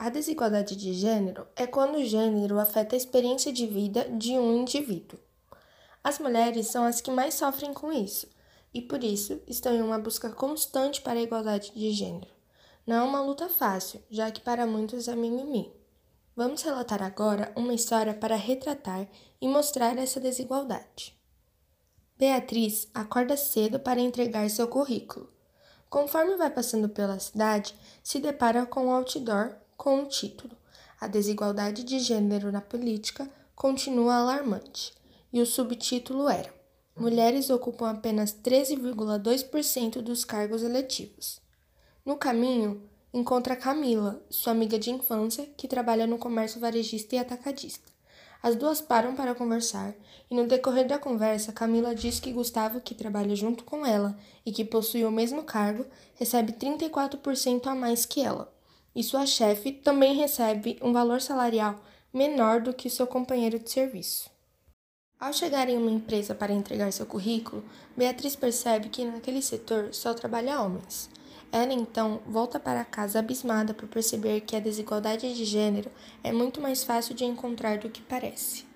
A desigualdade de gênero é quando o gênero afeta a experiência de vida de um indivíduo. As mulheres são as que mais sofrem com isso e, por isso, estão em uma busca constante para a igualdade de gênero. Não é uma luta fácil, já que para muitos é mimimi. Vamos relatar agora uma história para retratar e mostrar essa desigualdade. Beatriz acorda cedo para entregar seu currículo. Conforme vai passando pela cidade, se depara com um outdoor com o título A desigualdade de gênero na política continua alarmante, e o subtítulo era Mulheres ocupam apenas 13,2% dos cargos eletivos. No caminho, encontra Camila, sua amiga de infância, que trabalha no comércio varejista e atacadista. As duas param para conversar e, no decorrer da conversa, Camila diz que Gustavo, que trabalha junto com ela e que possui o mesmo cargo, recebe 34% a mais que ela e sua chefe também recebe um valor salarial menor do que seu companheiro de serviço. Ao chegar em uma empresa para entregar seu currículo, Beatriz percebe que naquele setor só trabalha homens. Ela então volta para casa abismada por perceber que a desigualdade de gênero é muito mais fácil de encontrar do que parece.